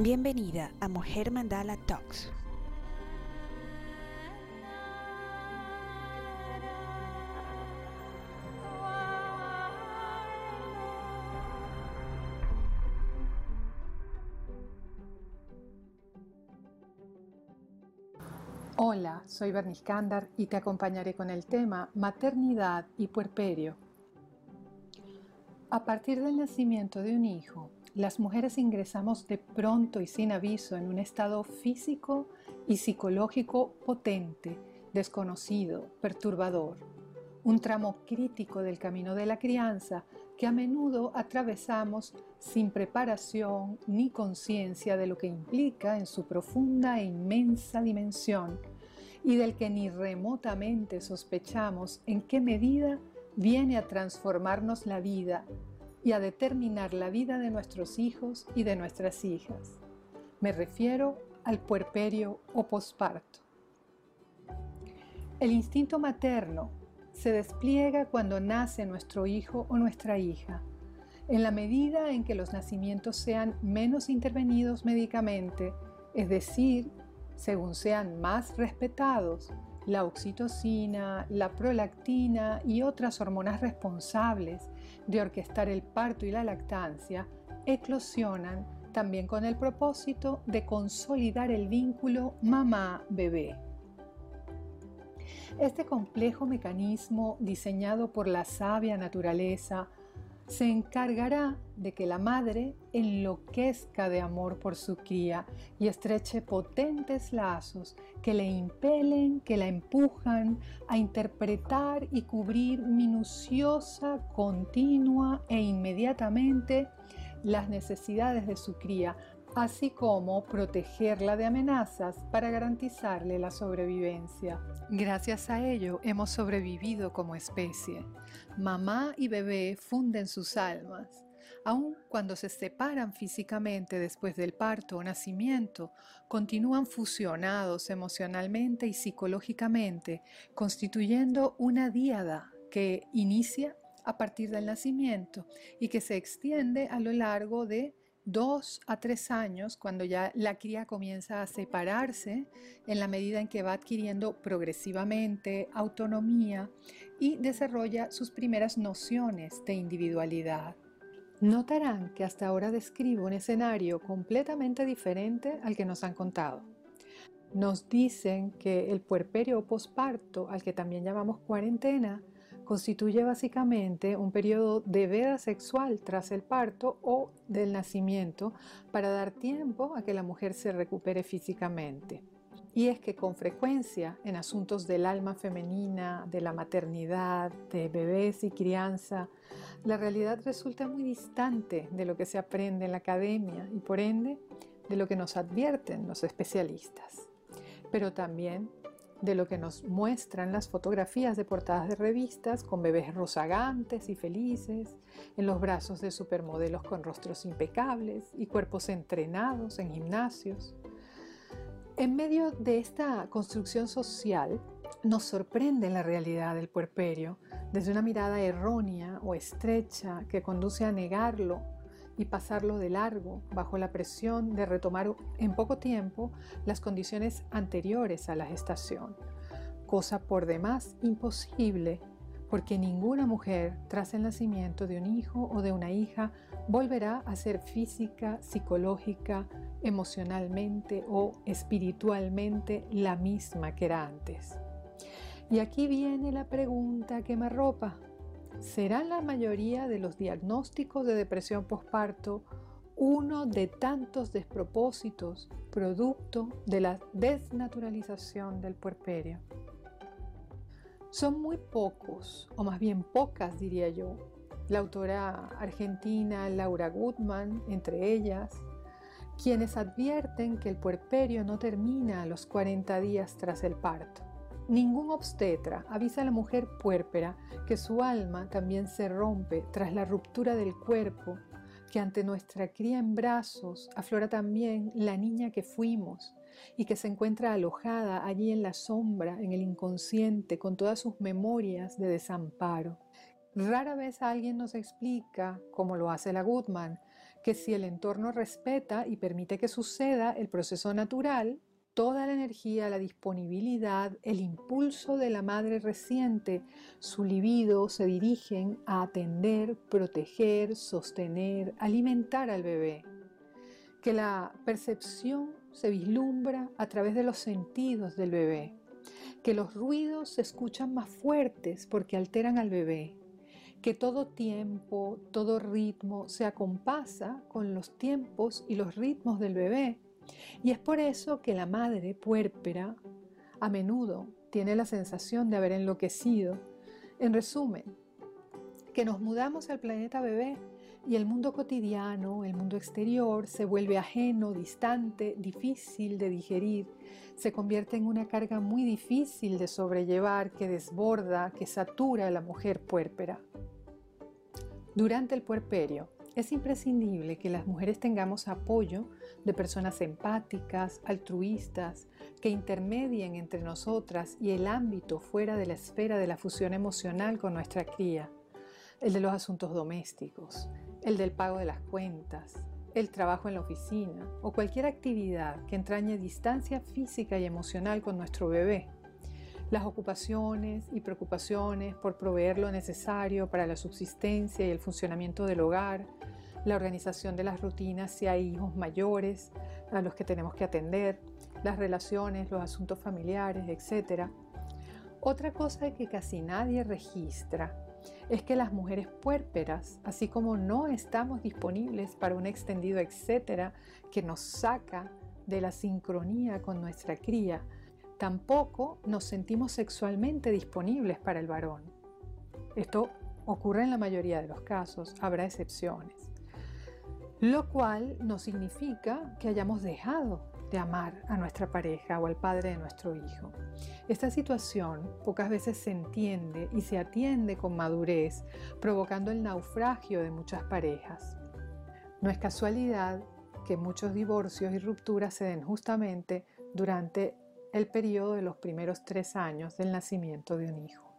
Bienvenida a Mujer Mandala Talks. Hola, soy Bernice Kandar y te acompañaré con el tema Maternidad y Puerperio. A partir del nacimiento de un hijo, las mujeres ingresamos de pronto y sin aviso en un estado físico y psicológico potente, desconocido, perturbador, un tramo crítico del camino de la crianza que a menudo atravesamos sin preparación ni conciencia de lo que implica en su profunda e inmensa dimensión y del que ni remotamente sospechamos en qué medida viene a transformarnos la vida y a determinar la vida de nuestros hijos y de nuestras hijas. Me refiero al puerperio o posparto. El instinto materno se despliega cuando nace nuestro hijo o nuestra hija. En la medida en que los nacimientos sean menos intervenidos médicamente, es decir, según sean más respetados, la oxitocina, la prolactina y otras hormonas responsables de orquestar el parto y la lactancia eclosionan también con el propósito de consolidar el vínculo mamá-bebé. Este complejo mecanismo diseñado por la sabia naturaleza se encargará de que la madre enloquezca de amor por su cría y estreche potentes lazos que le impelen, que la empujan a interpretar y cubrir minuciosa, continua e inmediatamente las necesidades de su cría, así como protegerla de amenazas para garantizarle la sobrevivencia. Gracias a ello hemos sobrevivido como especie. Mamá y bebé funden sus almas. Aun cuando se separan físicamente después del parto o nacimiento, continúan fusionados emocionalmente y psicológicamente, constituyendo una díada que inicia a partir del nacimiento y que se extiende a lo largo de dos a tres años, cuando ya la cría comienza a separarse en la medida en que va adquiriendo progresivamente autonomía y desarrolla sus primeras nociones de individualidad. Notarán que hasta ahora describo un escenario completamente diferente al que nos han contado. Nos dicen que el puerperio o posparto, al que también llamamos cuarentena, constituye básicamente un periodo de veda sexual tras el parto o del nacimiento para dar tiempo a que la mujer se recupere físicamente. Y es que con frecuencia en asuntos del alma femenina, de la maternidad, de bebés y crianza, la realidad resulta muy distante de lo que se aprende en la academia y por ende de lo que nos advierten los especialistas. Pero también de lo que nos muestran las fotografías de portadas de revistas con bebés rozagantes y felices, en los brazos de supermodelos con rostros impecables y cuerpos entrenados en gimnasios. En medio de esta construcción social, nos sorprende la realidad del puerperio desde una mirada errónea o estrecha que conduce a negarlo y pasarlo de largo bajo la presión de retomar en poco tiempo las condiciones anteriores a la gestación, cosa por demás imposible porque ninguna mujer tras el nacimiento de un hijo o de una hija volverá a ser física, psicológica, emocionalmente o espiritualmente la misma que era antes. Y aquí viene la pregunta que me arropa. ¿Será la mayoría de los diagnósticos de depresión postparto uno de tantos despropósitos producto de la desnaturalización del puerperio? Son muy pocos, o más bien pocas diría yo, la autora argentina Laura Gutman, entre ellas, quienes advierten que el puerperio no termina a los 40 días tras el parto. Ningún obstetra avisa a la mujer puérpera que su alma también se rompe tras la ruptura del cuerpo, que ante nuestra cría en brazos aflora también la niña que fuimos y que se encuentra alojada allí en la sombra, en el inconsciente, con todas sus memorias de desamparo. Rara vez alguien nos explica, como lo hace la Goodman, que si el entorno respeta y permite que suceda el proceso natural, toda la energía, la disponibilidad, el impulso de la madre reciente, su libido se dirigen a atender, proteger, sostener, alimentar al bebé. Que la percepción se vislumbra a través de los sentidos del bebé. Que los ruidos se escuchan más fuertes porque alteran al bebé que todo tiempo, todo ritmo se acompasa con los tiempos y los ritmos del bebé. Y es por eso que la madre puérpera a menudo tiene la sensación de haber enloquecido. En resumen, que nos mudamos al planeta bebé y el mundo cotidiano, el mundo exterior, se vuelve ajeno, distante, difícil de digerir, se convierte en una carga muy difícil de sobrellevar que desborda, que satura a la mujer puérpera. Durante el puerperio es imprescindible que las mujeres tengamos apoyo de personas empáticas, altruistas, que intermedien entre nosotras y el ámbito fuera de la esfera de la fusión emocional con nuestra cría, el de los asuntos domésticos, el del pago de las cuentas, el trabajo en la oficina o cualquier actividad que entrañe distancia física y emocional con nuestro bebé las ocupaciones y preocupaciones por proveer lo necesario para la subsistencia y el funcionamiento del hogar, la organización de las rutinas si hay hijos mayores a los que tenemos que atender, las relaciones, los asuntos familiares, etc. Otra cosa que casi nadie registra es que las mujeres puérperas, así como no estamos disponibles para un extendido etcétera que nos saca de la sincronía con nuestra cría, tampoco nos sentimos sexualmente disponibles para el varón. Esto ocurre en la mayoría de los casos, habrá excepciones. Lo cual no significa que hayamos dejado de amar a nuestra pareja o al padre de nuestro hijo. Esta situación pocas veces se entiende y se atiende con madurez, provocando el naufragio de muchas parejas. No es casualidad que muchos divorcios y rupturas se den justamente durante el periodo de los primeros tres años del nacimiento de un hijo.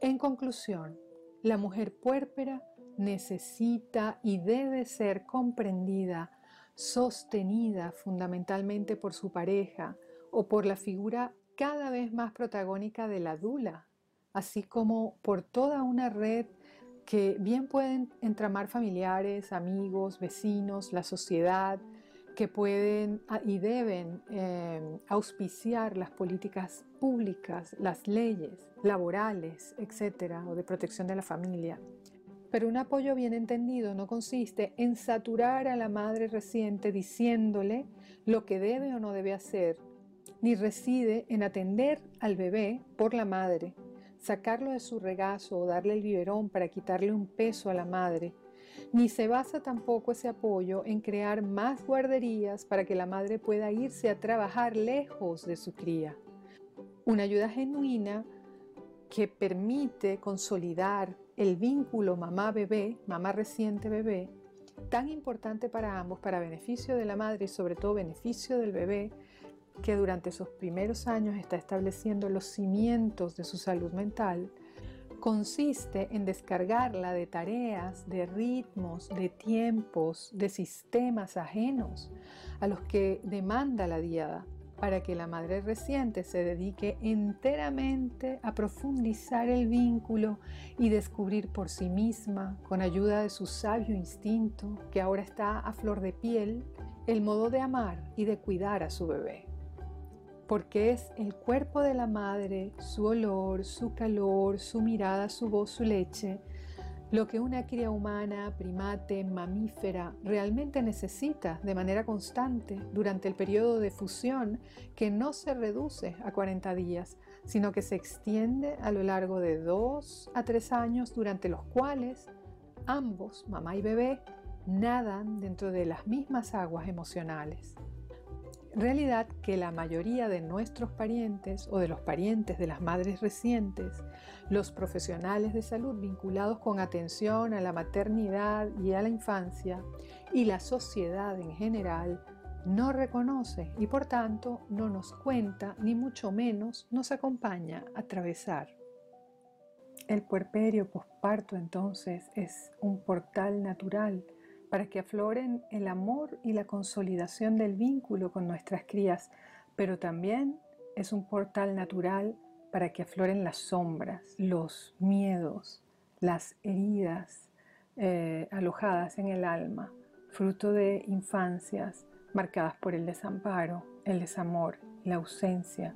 En conclusión, la mujer puérpera necesita y debe ser comprendida, sostenida fundamentalmente por su pareja o por la figura cada vez más protagónica de la dula, así como por toda una red que bien pueden entramar familiares, amigos, vecinos, la sociedad, que pueden ah, y deben em, auspiciar las políticas públicas, las leyes laborales, etcétera, o de protección de la familia. Pero un apoyo bien entendido no consiste en saturar a la madre reciente diciéndole lo que debe o no debe hacer, ni reside en atender al bebé por la madre, sacarlo de su regazo o darle el biberón para quitarle un peso a la madre, ni se basa tampoco ese apoyo en crear más guarderías para que la madre pueda irse a trabajar lejos de su cría. Una ayuda genuina que permite consolidar el vínculo mamá-bebé, mamá reciente bebé, tan importante para ambos, para beneficio de la madre y sobre todo beneficio del bebé, que durante sus primeros años está estableciendo los cimientos de su salud mental, consiste en descargarla de tareas, de ritmos, de tiempos, de sistemas ajenos a los que demanda la diada para que la madre reciente se dedique enteramente a profundizar el vínculo y descubrir por sí misma, con ayuda de su sabio instinto, que ahora está a flor de piel, el modo de amar y de cuidar a su bebé porque es el cuerpo de la madre, su olor, su calor, su mirada, su voz, su leche, lo que una cría humana, primate, mamífera realmente necesita de manera constante durante el periodo de fusión que no se reduce a 40 días, sino que se extiende a lo largo de 2 a 3 años durante los cuales ambos, mamá y bebé, nadan dentro de las mismas aguas emocionales. Realidad que la mayoría de nuestros parientes o de los parientes de las madres recientes, los profesionales de salud vinculados con atención a la maternidad y a la infancia y la sociedad en general no reconoce y por tanto no nos cuenta ni mucho menos nos acompaña a atravesar. El puerperio posparto entonces es un portal natural para que afloren el amor y la consolidación del vínculo con nuestras crías, pero también es un portal natural para que afloren las sombras, los miedos, las heridas eh, alojadas en el alma, fruto de infancias marcadas por el desamparo, el desamor, la ausencia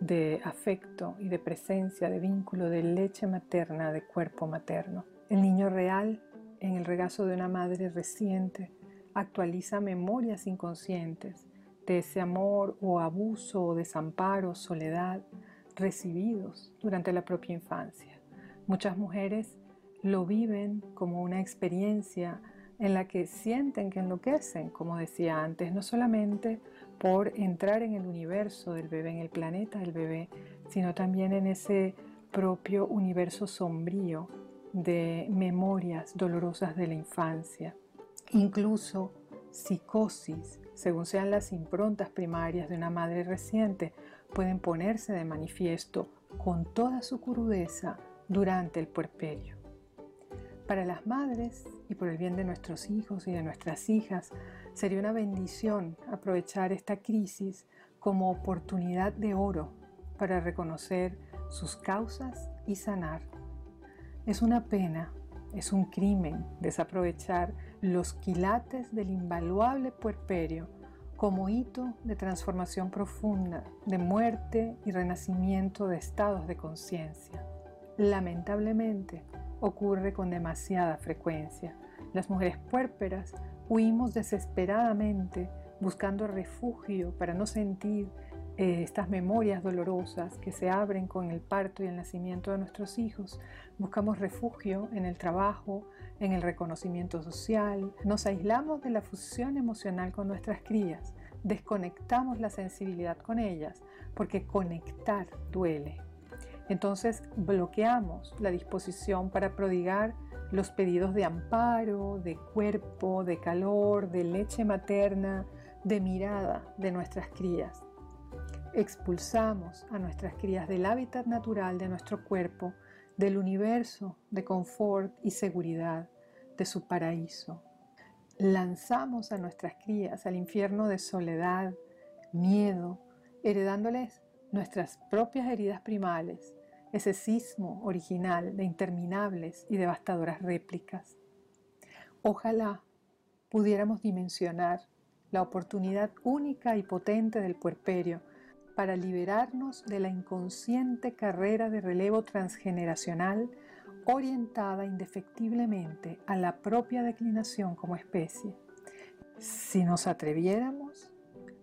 de afecto y de presencia, de vínculo, de leche materna, de cuerpo materno. El niño real en el regazo de una madre reciente actualiza memorias inconscientes de ese amor o abuso o desamparo, soledad recibidos durante la propia infancia. Muchas mujeres lo viven como una experiencia en la que sienten que enloquecen, como decía antes, no solamente por entrar en el universo del bebé, en el planeta del bebé, sino también en ese propio universo sombrío de memorias dolorosas de la infancia, incluso psicosis, según sean las improntas primarias de una madre reciente, pueden ponerse de manifiesto con toda su crudeza durante el puerperio. Para las madres y por el bien de nuestros hijos y de nuestras hijas, sería una bendición aprovechar esta crisis como oportunidad de oro para reconocer sus causas y sanar es una pena, es un crimen desaprovechar los quilates del invaluable puerperio como hito de transformación profunda, de muerte y renacimiento de estados de conciencia. Lamentablemente, ocurre con demasiada frecuencia. Las mujeres puérperas huimos desesperadamente buscando refugio para no sentir eh, estas memorias dolorosas que se abren con el parto y el nacimiento de nuestros hijos. Buscamos refugio en el trabajo, en el reconocimiento social. Nos aislamos de la fusión emocional con nuestras crías. Desconectamos la sensibilidad con ellas porque conectar duele. Entonces bloqueamos la disposición para prodigar los pedidos de amparo, de cuerpo, de calor, de leche materna, de mirada de nuestras crías expulsamos a nuestras crías del hábitat natural de nuestro cuerpo, del universo de confort y seguridad, de su paraíso. Lanzamos a nuestras crías al infierno de soledad, miedo, heredándoles nuestras propias heridas primales, ese sismo original de interminables y devastadoras réplicas. Ojalá pudiéramos dimensionar la oportunidad única y potente del puerperio para liberarnos de la inconsciente carrera de relevo transgeneracional orientada indefectiblemente a la propia declinación como especie. Si nos atreviéramos,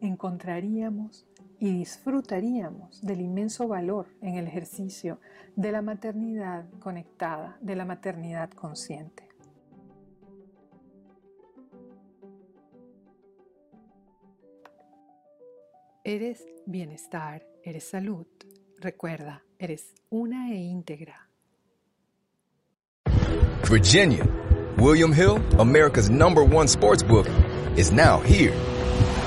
encontraríamos y disfrutaríamos del inmenso valor en el ejercicio de la maternidad conectada, de la maternidad consciente. Eres bienestar, eres salud. Recuerda, eres una e íntegra. Virginia, William Hill, America's number one sports book, is now here